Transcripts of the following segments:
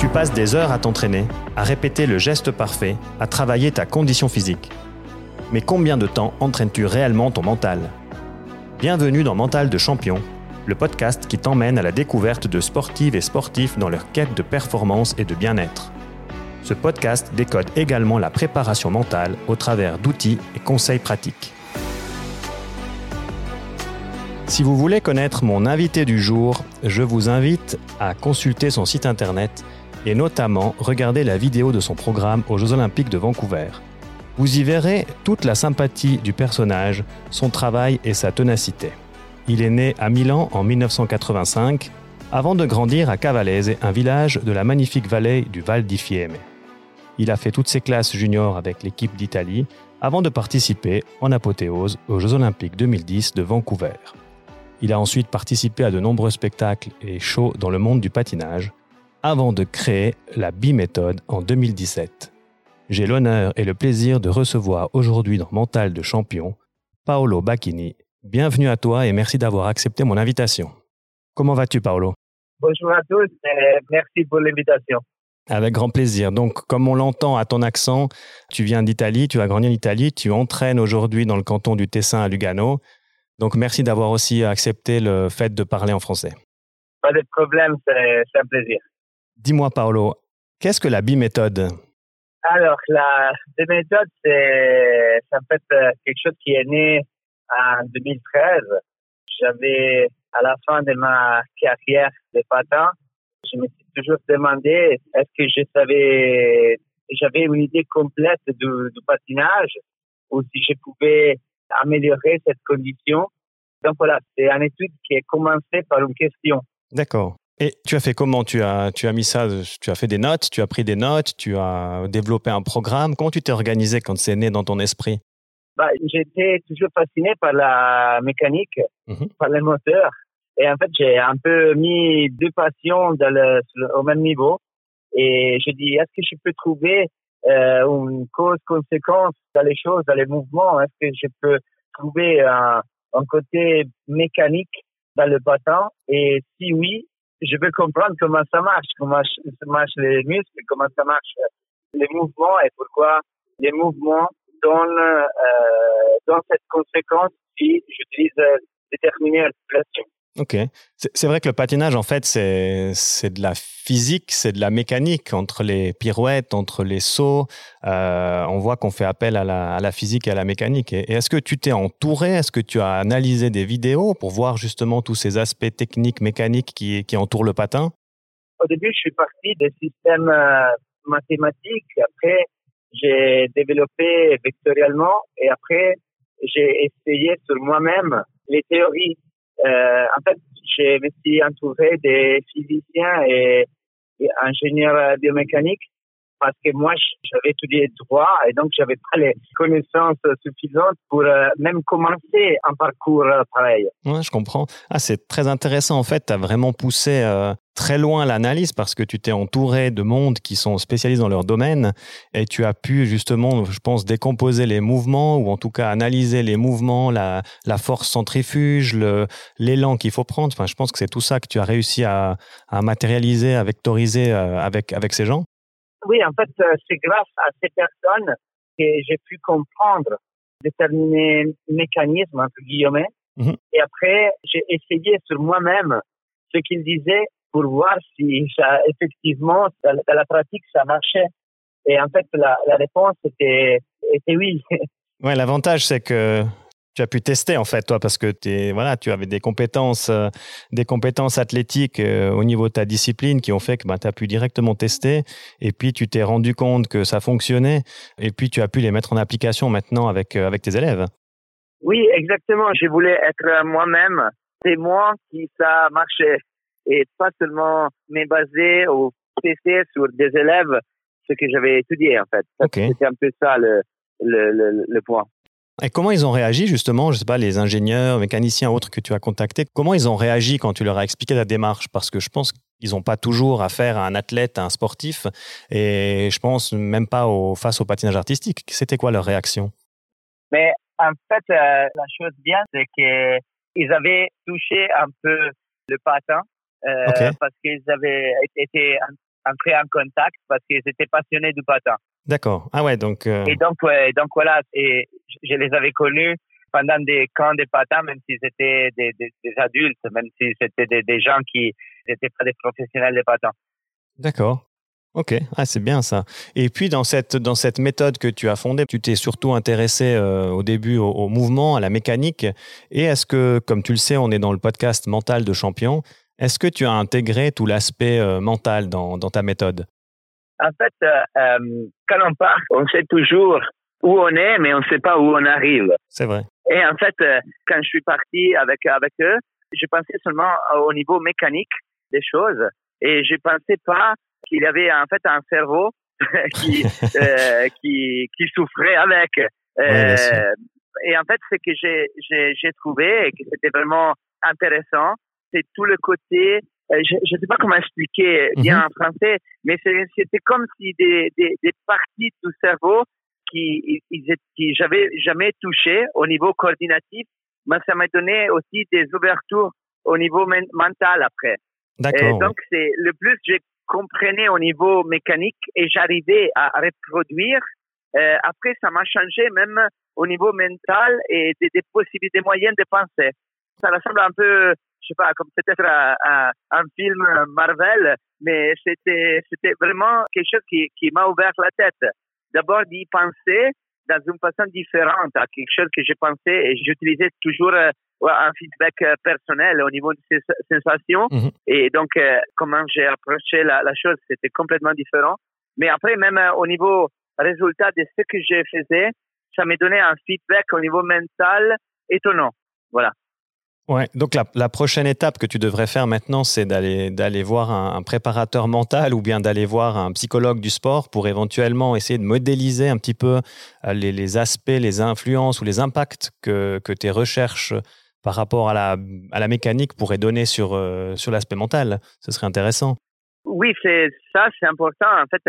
Tu passes des heures à t'entraîner, à répéter le geste parfait, à travailler ta condition physique. Mais combien de temps entraînes-tu réellement ton mental? Bienvenue dans Mental de champion, le podcast qui t'emmène à la découverte de sportives et sportifs dans leur quête de performance et de bien-être. Ce podcast décode également la préparation mentale au travers d'outils et conseils pratiques. Si vous voulez connaître mon invité du jour, je vous invite à consulter son site internet et notamment regarder la vidéo de son programme aux Jeux olympiques de Vancouver. Vous y verrez toute la sympathie du personnage, son travail et sa ténacité. Il est né à Milan en 1985, avant de grandir à Cavalese, un village de la magnifique vallée du Val di Fiemme. Il a fait toutes ses classes juniors avec l'équipe d'Italie, avant de participer en apothéose aux Jeux olympiques 2010 de Vancouver. Il a ensuite participé à de nombreux spectacles et shows dans le monde du patinage, avant de créer la Biméthode en 2017. J'ai l'honneur et le plaisir de recevoir aujourd'hui dans Mental de Champion Paolo Bacchini. Bienvenue à toi et merci d'avoir accepté mon invitation. Comment vas-tu Paolo? Bonjour à tous et merci pour l'invitation. Avec grand plaisir. Donc, comme on l'entend à ton accent, tu viens d'Italie, tu as grandi en Italie, tu entraînes aujourd'hui dans le canton du Tessin à Lugano. Donc, merci d'avoir aussi accepté le fait de parler en français. Pas de problème, c'est un plaisir. Dis-moi, Paolo, qu'est-ce que la biméthode? Alors, la biméthode, c'est en fait euh, quelque chose qui est né en 2013. J'avais, à la fin de ma carrière de patin, je me suis toujours demandé est-ce que je savais, j'avais une idée complète du, du patinage ou si je pouvais améliorer cette condition? Donc voilà, c'est une étude qui est commencée par une question. D'accord. Et tu as fait comment tu as, tu as mis ça, tu as fait des notes, tu as pris des notes, tu as développé un programme. Comment tu t'es organisé quand c'est né dans ton esprit bah, J'étais toujours fasciné par la mécanique, mhm. par le moteur. Et en fait, j'ai un peu mis deux passions dans le, au même niveau. Et je dis, est-ce que je peux trouver euh, une cause-conséquence dans les choses, dans les mouvements? Est-ce que je peux trouver un, un côté mécanique dans le patin Et si oui, je veux comprendre comment ça marche, comment ça marche les muscles, comment ça marche les mouvements et pourquoi les mouvements donnent, euh, cette conséquence si j'utilise euh, déterminée pression. Ok. C'est vrai que le patinage, en fait, c'est de la physique, c'est de la mécanique entre les pirouettes, entre les sauts. Euh, on voit qu'on fait appel à la, physique et à la mécanique. Et, est-ce que tu t'es entouré? Est-ce que tu as analysé des vidéos pour voir justement tous ces aspects techniques, mécaniques qui, qui entourent le patin? Au début, je suis parti des systèmes euh, mathématiques. Après, j'ai développé vectoriellement et après, j'ai essayé sur moi-même les théories euh, en fait, je me suis entouré des physiciens et, ingénieurs biomécaniques parce que moi, j'avais étudié droit et donc j'avais pas les connaissances suffisantes pour euh, même commencer un parcours euh, pareil. Ouais, je comprends. Ah, c'est très intéressant. En fait, tu as vraiment poussé très loin l'analyse parce que tu t'es entouré de mondes qui sont spécialisés dans leur domaine et tu as pu justement, je pense, décomposer les mouvements ou en tout cas analyser les mouvements, la, force centrifuge, l'élan qu'il faut prendre. Enfin, je pense que c'est tout ça que tu as réussi à, matérialiser, à vectoriser euh, avec, avec ces gens. Oui, en fait, euh, c'est grâce à ces personnes que j'ai pu comprendre déterminés mécanismes, entre guillemets. Mhm. Et après, j'ai essayé sur moi-même ce qu'ils disaient pour voir si ça, effectivement, dans, la pratique, ça marchait. Et en fait, la, la réponse était, était oui. Ouais, l'avantage, c'est que tu as pu tester en fait toi parce que es, voilà tu avais des compétences euh, des compétences athlétiques euh, au niveau de ta discipline qui ont fait que bah, tu as pu directement tester et puis tu t'es rendu compte que ça fonctionnait et puis tu as pu les mettre en application maintenant avec euh, avec tes élèves. Oui, exactement, je voulais être moi-même témoin qui ça marchait et pas seulement me baser ou tester sur des élèves ce que j'avais étudié en fait. C'était un peu ça le, le, le, le, point. Et comment ils ont réagi justement, je sais pas, les ingénieurs, mécaniciens, autres que tu as contactés, comment ils ont réagi quand tu leur as expliqué ta démarche? Parce que je pense qu'ils n'ont pas toujours affaire à un athlète, à un sportif, et je pense même pas au, face au patinage artistique. C'était quoi leur réaction? Mais en fait, euh, la chose bien, c'est qu'ils avaient touché un peu le patin euh, parce qu'ils avaient été entré en contact parce qu'ils étaient passionnés du patin. D'accord. Ah ouais, donc. Euh, et donc, ouais, donc voilà, et je les avais connus pendant des camps de patins, même s'ils étaient des, des, des, adultes, même si c'était des, des, gens qui n'étaient pas des professionnels de patins. D'accord. Ok, ah, c'est bien ça. Et puis dans cette, dans cette méthode que tu as fondée, tu t'es surtout intéressé euh, au début au, mouvement, à la mécanique. Et est-ce que, comme tu le sais, on est dans le podcast Mental de Champion, est-ce que tu as intégré tout l'aspect euh, mental dans, dans ta méthode? En fait, euh, quand on part, on sait toujours où on est, mais on ne sait pas où on arrive. C'est vrai. Et en fait, quand je suis parti avec, avec eux, je pensais seulement au niveau mécanique des choses et je pensais pas qu'il y avait en fait un cerveau qui, euh, qui, qui souffrait avec. Euh, et en fait, ce que j'ai, trouvé et que c'était vraiment intéressant, c'est tout le côté, euh, je ne sais pas comment expliquer bien mhm. en français, mais c'était comme si des, des, des parties du cerveau qui, qui j'avais jamais touché au niveau coordinatif, mais ça m'a donné aussi des ouvertures au niveau mental après. D'accord. donc c'est le plus j'ai comprenais au niveau mécanique et j'arrivais à reproduire. Euh, après, ça m'a changé même au niveau mental et des, des possibilités, des moyens de penser. Ça ressemble un peu, je sais pas, comme peut-être un, un, film Marvel, mais c'était c'était vraiment quelque chose qui, qui m'a ouvert la tête. D'abord d'y penser dans une façon différente à quelque chose que j'ai pensé et j'utilisais toujours euh, un feedback euh, personnel au niveau de ses sensations. Mhm. Et donc, euh, comment j'ai approché la, la chose, c'était complètement différent. Mais après, même au niveau résultat de ce que je faisais, ça m'a donné un feedback au niveau mental étonnant. Voilà. Ouais, donc la, prochaine étape que tu devrais faire maintenant, c'est d'aller voir un, préparateur mental ou bien d'aller voir un psychologue du sport pour éventuellement essayer de modéliser un petit peu les, les aspects, les influences ou les impacts que, que tes recherches par rapport à la, à la mécanique pourrait donner sur, euh, sur l'aspect mental. Ce serait intéressant. Oui, c'est ça, c'est important. En fait,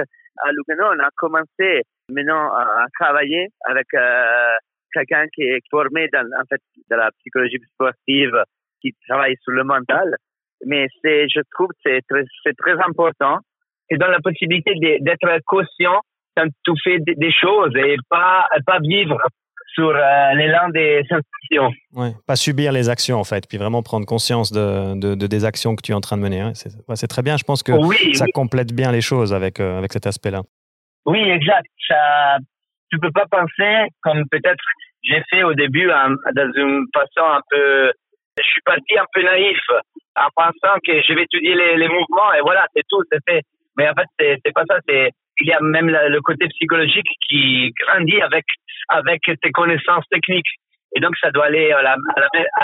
à Lugano, on a commencé maintenant à, travailler avec euh, quelqu'un qui est formé dans, en fait, de la psychologie sportive, qui travaille sur le mental. Mais c'est, je trouve que c'est très, c'est très important. Et dans la possibilité d'être conscient quand tu fais des choses et pas, pas vivre sur euh, l'élan des sensations. Ouais, pas subir les actions en fait, puis vraiment prendre conscience de, de, des actions que tu es en train de mener. C'est très bien, je pense que ça complète bien les choses avec, euh, avec cet aspect-là. Oui, exact. Ça, tu peux pas penser comme peut-être j'ai fait au début dans une façon un peu... Je suis parti un peu naïf en pensant que je vais étudier les, mouvements et voilà, c'est tout, c'est fait. Mais en fait, c'est pas ça. C'est il y a même le côté psychologique qui grandit avec avec tes connaissances techniques. Et donc, ça doit aller à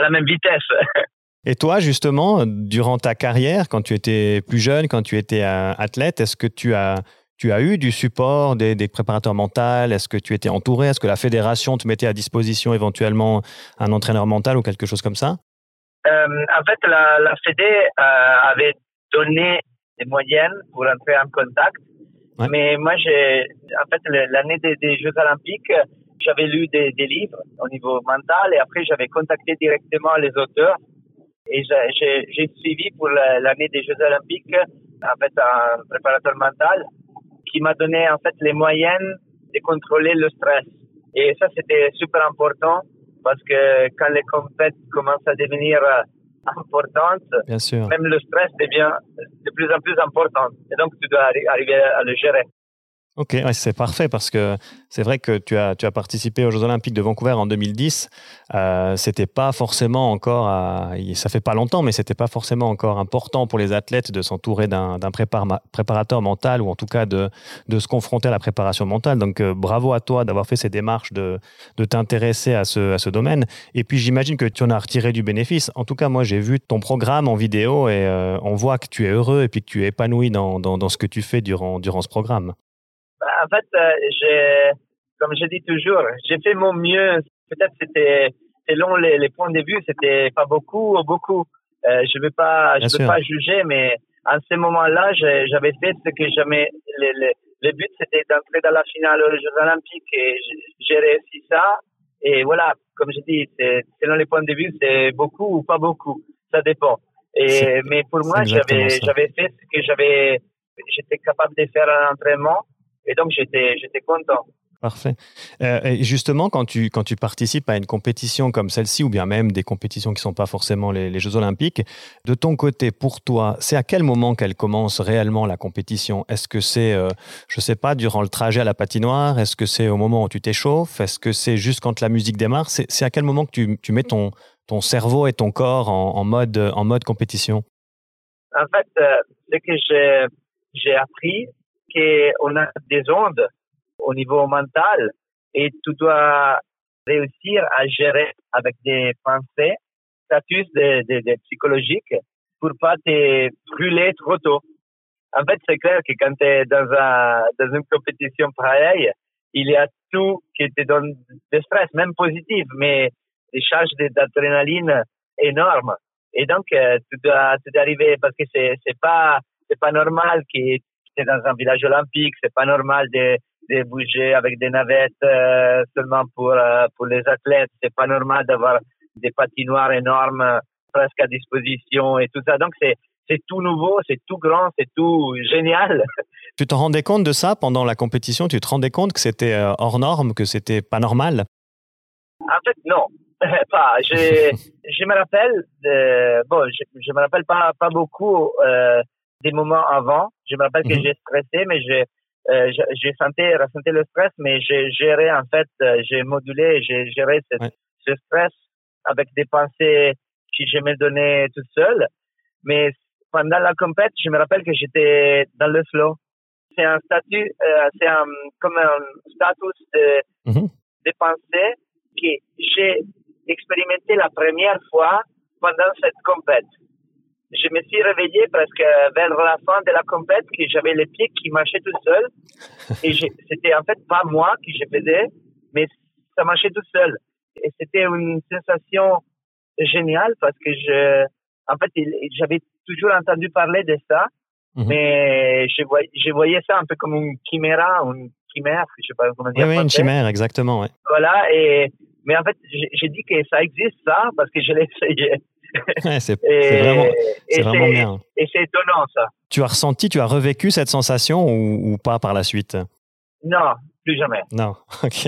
la, même vitesse. Et toi, justement, durant ta carrière, quand tu étais plus jeune, quand tu étais athlète, est-ce que tu as, tu as eu du support des, des préparateurs mentaux? Est-ce que tu étais entouré? Est-ce que la fédération te mettait à disposition éventuellement un entraîneur mental ou quelque chose comme ça? Euh, En fait, la, la Fédé euh, avait donné des moyennes pour entrer en contact. Mais moi, j'ai, en fait, l'année des, des, Jeux Olympiques, j'avais lu des, des, livres au niveau mental et après j'avais contacté directement les auteurs. Et j'ai suivi pour l'année des Jeux Olympiques en fait un préparateur mental qui m'a donné en fait les moyens de contrôler le stress et ça c'était super important parce que quand les compétitions commencent à devenir importantes, Bien sûr. même le stress devient de plus en plus important et donc tu dois arriver à le gérer. Ok, c'est parfait parce que c'est vrai que tu as, tu as participé aux Jeux Olympiques de Vancouver en 2010. Euh, c'était pas forcément encore, à, ça fait pas longtemps, mais c'était pas forcément encore important pour les athlètes de s'entourer d'un préparateur mental ou en tout cas de, de se confronter à la préparation mentale. Donc euh, bravo à toi d'avoir fait ces démarches, de, de t'intéresser à ce, à ce domaine. Et puis j'imagine que tu en as retiré du bénéfice. En tout cas, moi j'ai vu ton programme en vidéo et euh, on voit que tu es heureux et puis que tu es épanoui dans, dans, dans ce que tu fais durant, durant ce programme en fait, euh, comme je dis toujours, j'ai fait mon mieux. Peut-être c'était selon les, les points de vue, c'était pas beaucoup ou beaucoup. Euh, je vais pas, je veux pas juger, mais à ce moment-là, j'avais fait ce que jamais. Le, le, le but, c'était d'entrer dans la finale aux Jeux Olympiques et j'ai réussi ça. Et voilà, comme je dis, selon les points de vue, c'est beaucoup ou pas beaucoup. Ça dépend. Et mais pour moi, j'avais j'avais fait ce que j'avais j'étais capable de faire un entraînement et donc j'étais, j'étais content. Parfait. Euh, et justement, quand tu, quand tu participes à une compétition comme celle-ci, ou bien même des compétitions qui ne sont pas forcément les, Jeux olympiques, de ton côté, pour toi, c'est à quel moment qu'elle commence réellement la compétition? Est-ce que c'est, euh, je ne sais pas, durant le trajet à la patinoire? Est-ce que c'est au moment où tu t'échauffes? Est-ce que c'est juste quand la musique démarre? C'est, à quel moment que tu, tu, mets ton, ton cerveau et ton corps en, en mode, en mode compétition? En fait, euh, ce que j'ai, j'ai appris, qu'on a des ondes au niveau mental et tu dois réussir à gérer avec des pensées, status de, de, de psychologique pour pas te brûler trop tôt. En fait, c'est clair que quand tu es dans, un, dans une compétition pareille, il y a tout qui te donne du stress, même positif, mais des charges d'adrénaline énormes. Et donc, euh, tu dois, arriver parce que c'est, c'est pas, pas normal que es dans un village olympique, c'est pas normal de, de bouger avec des navettes euh, seulement pour euh, pour les athlètes. C'est pas normal d'avoir des patinoires énormes euh, presque à disposition et tout ça. Donc c'est c'est tout nouveau, c'est tout grand, c'est tout génial. Tu te rendais compte de ça pendant la compétition? Tu te rendais compte que c'était hors norme, que c'était pas normal? En fait, non, pas. Je, je me rappelle, de, bon, je, je me rappelle pas pas beaucoup euh, des moments avant. Je me rappelle que mhm. j'ai stressé, mais j'ai euh, j'ai senti, ressenti le stress, mais j'ai géré en fait, euh, j'ai modulé, j'ai géré ce, ce, stress avec des pensées que je me donnais tout seul. Mais pendant la compète, je me rappelle que j'étais dans le flow. C'est un statut, euh, c'est un, comme un status de, mm de pensée que j'ai expérimenté la première fois pendant cette compète je me suis réveillé presque vers la fin de la compète que j'avais les pieds qui marchaient tout seul. Et c'était en fait pas moi qui je faisais, mais ça marchait tout seul. Et c'était une sensation géniale parce que je, en fait, j'avais toujours entendu parler de ça, mhm. mais je voyais, je voyais ça un peu comme une chiméra, une chimère, je sais pas comment dire. Oui, une chimère, exactement, ouais. Voilà, et, mais en fait, j'ai dit que ça existe ça parce que je l'ai essayé c'est vraiment, bien. Et c'est étonnant, ça. Tu as ressenti, tu as revécu cette sensation ou, pas par la suite? Non, plus jamais. Non, ok,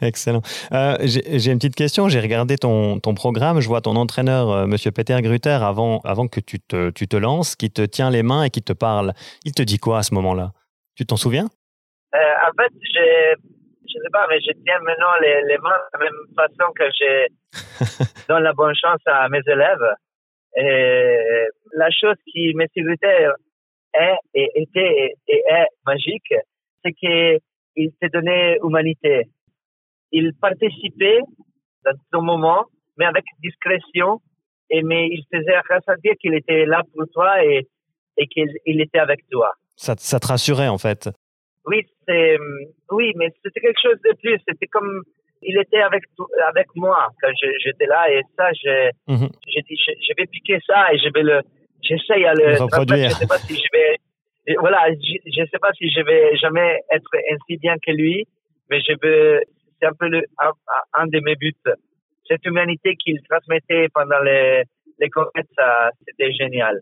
excellent. Euh, j'ai une petite question. J'ai regardé ton, ton, programme. Je vois ton entraîneur, M. Euh, Monsieur Peter Grutter, avant, avant que tu te, tu te lances, qui te tient les mains et qui te parle. Il te dit quoi à ce moment-là? Tu t'en souviens? Euh, En fait, j'ai je sais pas, mais je tiens maintenant les, les mains de la même façon que je donne la bonne chance à mes élèves. Et la chose qui me sécurité est et était et est magique, c'est qu'il s'est donné humanité. Il participait dans son moment, mais avec discrétion, et mais il faisait ressentir qu'il était là pour toi et, et qu'il était avec toi. Ça, ça te rassurait en fait. Oui, c'est, oui, mais c'était quelque chose de plus. C'était comme, il était avec, avec moi quand j'étais là et ça, j'ai, mhm. j'ai dit, je, vais piquer ça et je vais le, j'essaye à le, reproduire. Je sais pas si je vais, voilà, je, sais pas si je vais jamais être ainsi bien que lui, mais je veux, c'est un peu le, un, de mes buts. Cette humanité qu'il transmettait pendant les, les ça, c'était génial.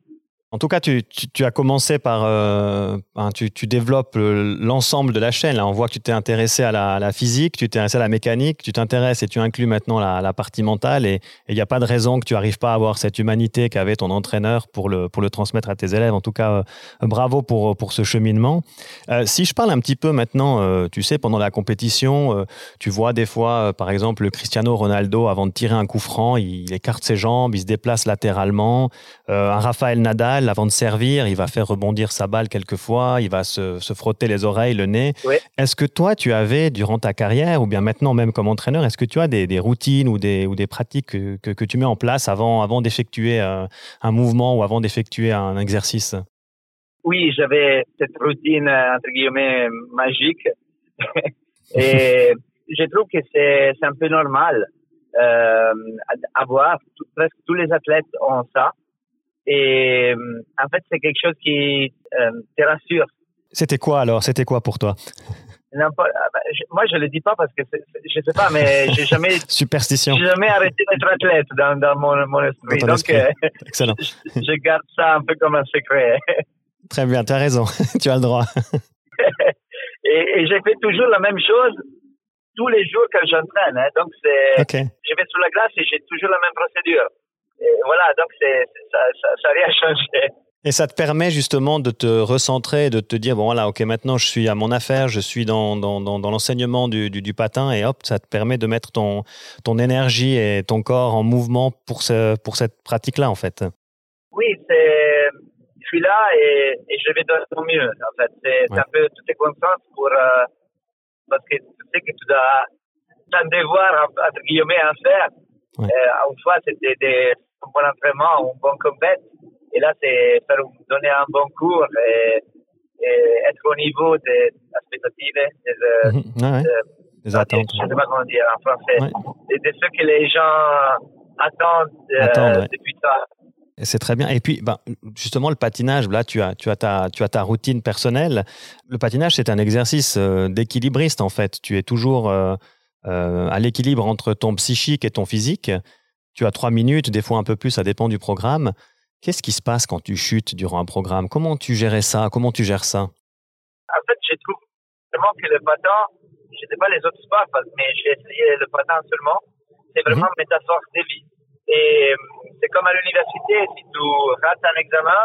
En tout cas, tu, as commencé par, euh, tu, développes l'ensemble de la chaîne. On voit que tu t'es intéressé à la, physique, tu t'es intéressé à la mécanique, tu t'intéresses et tu inclus maintenant la, partie mentale. Et il n'y a pas de raison que tu n'arrives pas à avoir cette humanité qu'avait ton entraîneur pour le, transmettre à tes élèves. En tout cas, euh, bravo pour, ce cheminement. Euh, si je parle un petit peu maintenant, tu sais, pendant la compétition, tu vois des fois, par exemple, le Cristiano Ronaldo, avant de tirer un coup franc, il, il écarte ses jambes, il se déplace latéralement. un Raphaël Nadal avant de servir, il va faire rebondir sa balle quelquefois, il va se, frotter les oreilles, le nez. Est-ce que toi, tu avais, durant ta carrière, ou bien maintenant même comme entraîneur, est-ce que tu as des, routines ou des, ou des pratiques que, tu mets en place avant, avant d'effectuer euh, un mouvement ou avant d'effectuer un exercice? Oui, j'avais cette routine, euh, entre guillemets, magique. Et je trouve que c'est un peu normal. Euh, avoir presque tous les athlètes ont ça et euh, en fait, c'est quelque chose qui euh, te rassure. C'était quoi alors? C'était quoi pour toi? Ah, bah, moi, je le dis pas parce que je je sais pas, mais j'ai jamais superstition. J'ai jamais arrêté d'être athlète dans, dans mon, mon esprit. Donc, euh, Excellent. Je, je, garde ça un peu comme un secret. Très bien, tu as raison, tu as le droit. et, j'ai fait toujours la même chose tous les jours que j'entraîne. Hein. Donc, c'est, je vais sur la glace et j'ai toujours la même procédure. Et voilà, donc c'est, ça n'a rien changé. Et ça te permet justement de te recentrer, de te dire, bon voilà, ok, maintenant je suis à mon affaire, je suis dans, dans, dans, dans l'enseignement du, du, du, patin, et hop, ça te permet de mettre ton, ton énergie et ton corps en mouvement pour, ce, pour cette pratique-là, en fait. Oui, c'est, je suis là et, et je vais donner mon mieux, en fait. C'est un peu toutes les consciences pour, euh, parce que tu sais que tu dois, tu as un devoir, entre guillemets, à faire. Ouais. Euh, une fois, c'était des, un bon entraînement, un bon combat et là, c'est faire donner un bon cours et, être au niveau des expectatives, des, mhm. des attentes. Je ne sais pas comment dire en français. Ouais. De, ce que les gens attendent, euh, depuis ça. C'est très bien. Et puis, ben, justement, le patinage, là, tu as, tu, as ta, tu as ta routine personnelle. Le patinage, c'est un exercice euh, d'équilibriste, en fait. Tu es toujours euh, à l'équilibre entre ton psychique et ton physique. Tu as trois minutes, des fois un peu plus, ça dépend du programme. Qu'est-ce qui se passe quand tu chutes durant un programme? Comment tu gérais ça? Comment tu gères ça? En fait, je trouve vraiment que le patin, je ne sais pas les autres sports, mais j'ai essayé le patin seulement, c'est vraiment une métaphore de vie. Et c'est comme à l'université, si tu rates un examen,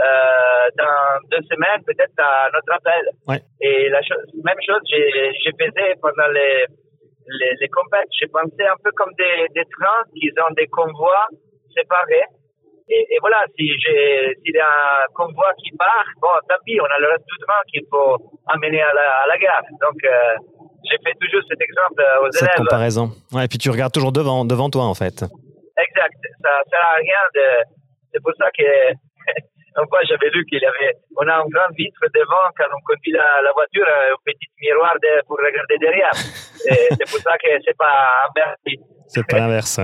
euh, dans deux semaines, peut-être un autre appel. Ouais. Et la chose, même chose, j'ai pesé pendant les, les, les compètes. J'ai pensé un peu comme des, des trains qui ont des convois séparés. Et, et, voilà, si j'ai, s'il y a un convoi qui part, bon, tant pis, on a le reste du train qu'il faut amener à la, à la gare. Donc, euh, j'ai fait toujours cet exemple aux Cette élèves. Cette comparaison. Ouais, et puis tu regardes toujours devant, devant toi, en fait. Exact. Ça sert à rien de, c'est pour ça que, une fois, j'avais lu qu'il y avait, on a une grande vitre devant quand on conduit la, la voiture, un petit miroir de, pour regarder derrière. c'est pour ça que c'est pas inversé. C'est pas l'inverse.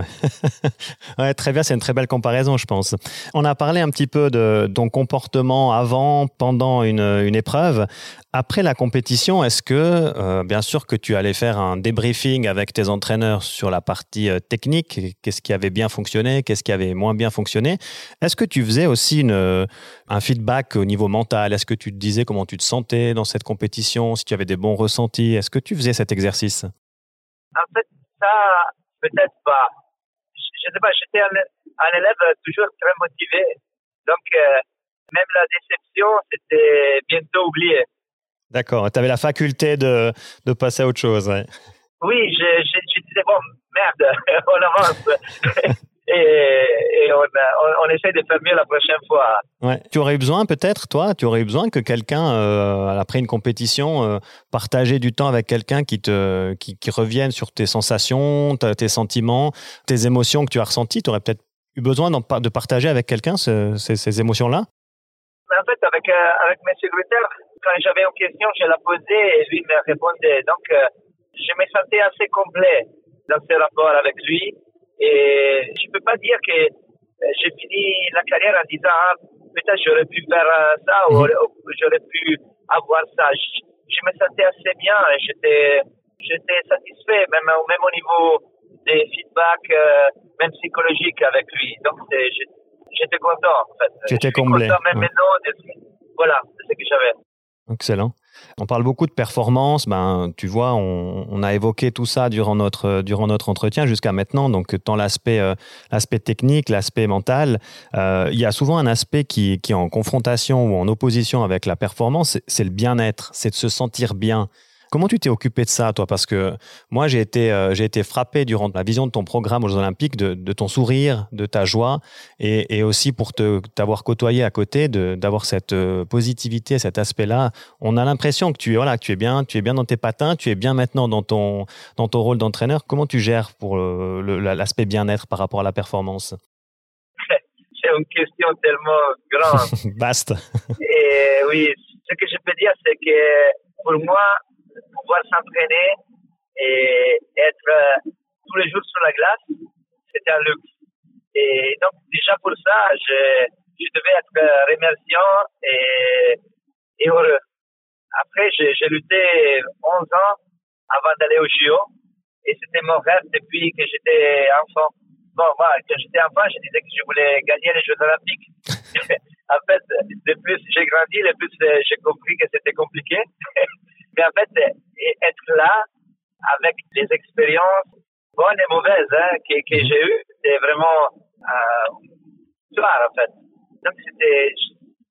ouais, très bien, c'est une très belle comparaison, je pense. On a parlé un petit peu de ton comportement avant, pendant une, une épreuve. Après la compétition, est-ce que, euh, bien sûr, que tu allais faire un débriefing avec tes entraîneurs sur la partie euh, technique, qu'est-ce qui avait bien fonctionné, qu'est-ce qui avait moins bien fonctionné? Est-ce que tu faisais aussi une, un feedback au niveau mental? Est-ce que tu te disais comment tu te sentais dans cette compétition, si tu avais des bons ressentis? Est-ce que tu faisais cet exercice? En fait, ça, peut-être pas. Je ne sais pas, j'étais un, un, élève toujours très motivé. Donc, euh, même la déception, c'était bientôt oublié. D'accord, tu avais la faculté de, de, passer à autre chose. Ouais. Oui, je, je, je, disais, bon, merde, on avance. et, on, on, essaie de faire mieux la prochaine fois. Ouais. Tu aurais eu besoin peut-être, toi, tu aurais eu besoin que quelqu'un, euh, après une compétition, euh, partager du temps avec quelqu'un qui te, qui, qui, revienne sur tes sensations, tes sentiments, tes émotions que tu as ressenties? Tu aurais peut-être eu besoin de partager avec quelqu'un ces, ces émotions-là? En fait, avec, euh, avec M. Grutter, quand j'avais une question, je la posais et lui me répondait. Donc, euh, je me sentais assez complet dans ce rapport avec lui. Et je peux pas dire que euh, j'ai fini la carrière en disant ah, peut-être j'aurais pu faire euh, ça ou, mhm. j'aurais pu avoir ça. Je, me sentais assez bien, j'étais j'étais satisfait même même au niveau des feedbacks euh, même psychologiques avec lui. Donc j'étais content en fait. J'étais comblé. Content même maintenant voilà, c'est ce que j'avais. Excellent. On parle beaucoup de performance. Ben, tu vois, on, a évoqué tout ça durant notre, durant notre entretien jusqu'à maintenant. Donc, tant l'aspect, euh, l'aspect technique, l'aspect mental, euh, il y a souvent un aspect qui, qui est en confrontation ou en opposition avec la performance. C'est le bien-être, c'est de se sentir bien. Comment tu t'es occupé de ça, toi? Parce que moi, j'ai été, euh, j'ai été frappé durant la vision de ton programme aux Jeux Olympiques de, de ton sourire, de ta joie, et, et aussi pour te, t'avoir côtoyé à côté, de, d'avoir cette euh, positivité, cet aspect-là. On a l'impression que tu, voilà, tu es bien, tu es bien dans tes patins, tu es bien maintenant dans ton, dans ton rôle d'entraîneur. Comment tu gères pour euh, le, l'aspect bien-être par rapport à la performance? C'est une question tellement grande. Vaste. et oui, ce que je peux dire, c'est que pour moi, pouvoir s'entraîner et être euh, tous les jours sur la glace, c'était un luxe. Et donc, déjà pour ça, je, devais être remerciant et, et heureux. Après, j'ai lutté 11 ans avant d'aller au JO et c'était mon rêve depuis que j'étais enfant. Bon, moi, quand j'étais enfant, je disais que je voulais gagner les Jeux Olympiques. en fait, le plus j'ai grandi, le plus euh, j'ai compris que c'était compliqué. Mais en fait, être là avec les expériences bonnes et mauvaises hein, que, que mhm. j'ai eues, c'est vraiment euh, en fait. Donc c'était,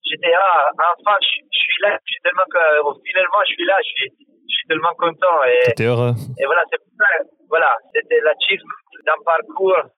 j'étais ah, enfin, je, suis là, je suis tellement que finalement je suis là, je suis, je suis tellement content et. heureux. Et voilà, c'est voilà, c'était l'achievement d'un parcours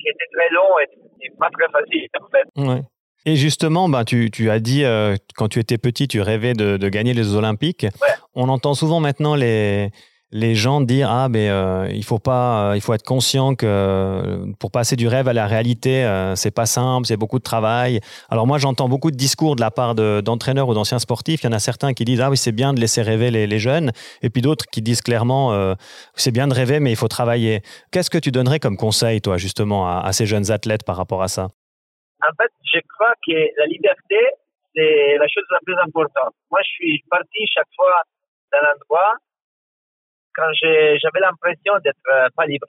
qui était très long et, pas très facile en fait. Ouais. Et justement, ben, tu, tu as dit, euh, quand tu étais petit, tu rêvais de, de gagner les Olympiques. On entend souvent maintenant les, les gens dire ah mais euh, il faut pas euh, il faut être conscient que euh, pour passer du rêve à la réalité euh, c'est pas simple c'est beaucoup de travail. Alors moi j'entends beaucoup de discours de la part d'entraîneurs ou d'anciens sportifs. Il y en a certains qui disent ah oui c'est bien de laisser rêver les, les jeunes. Et puis d'autres qui disent clairement c'est bien de rêver mais il faut travailler. Qu'est-ce que tu donnerais comme conseil toi justement à, à ces jeunes athlètes par rapport à ça? En fait je crois que la liberté c'est la chose la plus importante moi je suis parti chaque fois d'un endroit quand j'avais l'impression d'être euh, pas libre,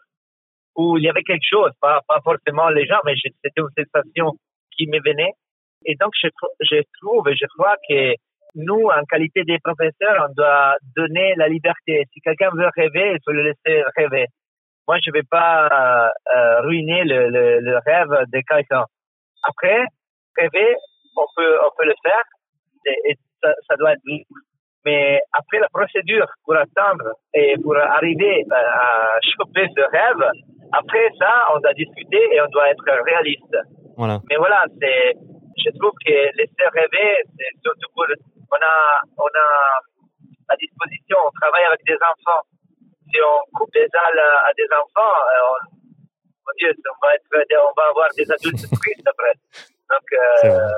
où il y avait quelque chose, pas, forcément les gens, mais c'était une sensation qui me venait. Et donc, je, trouve et je crois que nous, en qualité des professeurs, on doit donner la liberté. Si quelqu'un veut rêver, il faut le laisser rêver. Moi, je vais pas euh, euh ruiner le, rêve de quelqu'un. Après, rêver, on peut, on peut le faire et, et ça, ça, doit être libre. Mais après la procédure pour attendre et pour arriver à choper ce rêve, après ça, on doit discuter et on doit être réaliste. Voilà. Mais voilà, c'est, je trouve que laisser rêver, c'est surtout pour, on a, on a à disposition, on travaille avec des enfants. Si on coupe les ailes à des enfants, euh, on, mon Dieu, on va être, on va avoir des adultes tristes après. Donc, euh,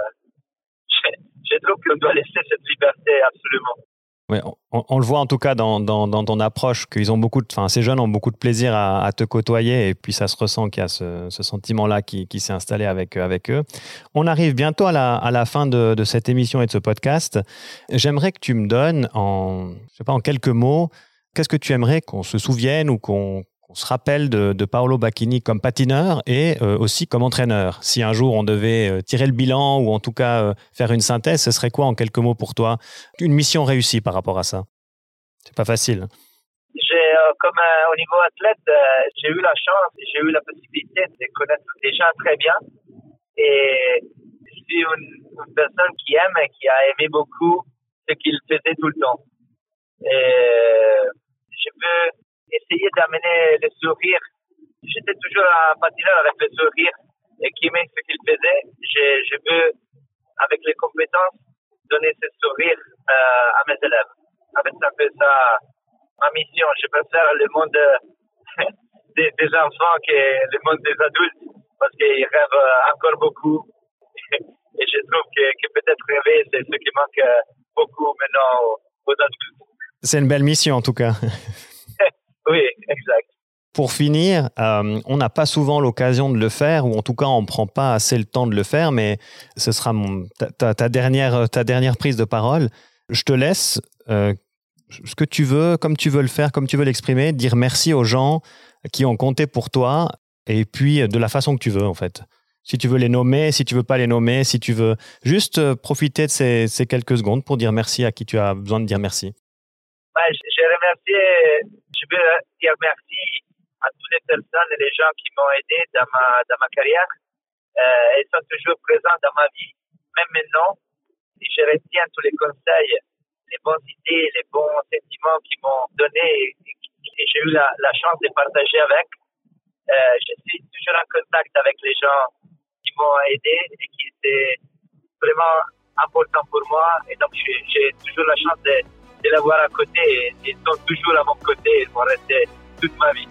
je, je trouve qu'on doit laisser cette liberté absolument. Ouais, on, le voit en tout cas dans, dans, ton approche qu'ils ont beaucoup de, enfin ces jeunes ont beaucoup de plaisir à, te côtoyer et puis ça se ressent qu'il y a ce, sentiment-là qui, qui s'est installé avec, avec eux. On arrive bientôt à la, à la fin de, de cette émission et de ce podcast. J'aimerais que tu me donnes en, je sais pas, en quelques mots, qu'est-ce que tu aimerais qu'on se souvienne ou qu'on on se rappelle de, Paolo Bacchini comme patineur et euh, aussi comme entraîneur. Si un jour on devait euh, tirer le bilan ou en tout cas euh, faire une synthèse, ce serait quoi en quelques mots pour toi Une mission réussie par rapport à ça? C'est pas facile. J'ai, comme au niveau athlète, j'ai eu la chance, j'ai eu la possibilité de connaître des gens très bien et je suis une, personne qui aime et qui a aimé beaucoup ce qu'il faisait tout le temps. Et je veux essayer d'amener le sourire. J'étais toujours un patineur avec le sourire et qui aimait ce qu'il faisait. Je, je, veux, avec les compétences, donner ce sourire euh, à mes élèves. Avec un peu ça, ma mission. Je préfère le monde des, des, enfants que le monde des adultes parce qu'ils rêvent encore beaucoup. et je trouve que, que peut-être rêver, c'est ce qui manque beaucoup maintenant aux adultes. C'est une belle mission en tout cas. Oui, exact. Pour finir, euh, on n'a pas souvent l'occasion de le faire, ou en tout cas, on ne prend pas assez le temps de le faire, mais ce sera ta, dernière, ta dernière prise de parole. Je te laisse euh, ce que tu veux, comme tu veux le faire, comme tu veux l'exprimer, dire merci aux gens qui ont compté pour toi, et puis de la façon que tu veux, en fait. Si tu veux les nommer, si tu veux pas les nommer, si tu veux juste euh, profiter de ces quelques secondes pour dire merci à qui tu as besoin de dire merci. Ben, je remercie je veux dire merci à toutes les personnes et les gens qui m'ont aidé dans ma, dans ma carrière. Euh, ils sont toujours présents dans ma vie, même maintenant. Si je retiens tous les conseils, les bonnes idées, les bons sentiments qu'ils m'ont donnés et, j'ai eu la, la, chance de partager avec, euh, je suis toujours en contact avec les gens qui m'ont aidé et qui étaient vraiment importants pour moi. Et donc, j'ai toujours la chance de de l'avoir à côté et ils sont toujours à mon côté, ils vont rester toute ma vie.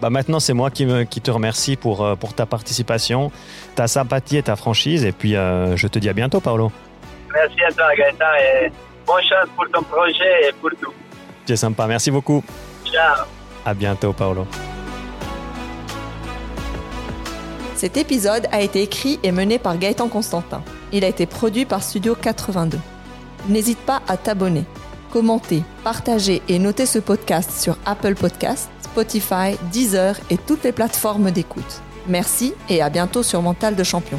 Bah maintenant, c'est moi qui, me, qui te remercie pour, euh, pour ta participation, ta sympathie et ta franchise. Et puis, euh, je te dis à bientôt, Paolo. Merci à toi, Gaëtan, et bonne chance pour ton projet et pour tout. C'est sympa. Merci beaucoup. Ciao. À bientôt, Paolo. Cet épisode a été écrit et mené par Gaëtan Constantin. Il a été produit par Studio 82. N'hésite pas à t'abonner commentez, partagez et notez ce podcast sur Apple Podcasts, Spotify, Deezer et toutes les plateformes d'écoute. Merci et à bientôt sur Mental de Champion.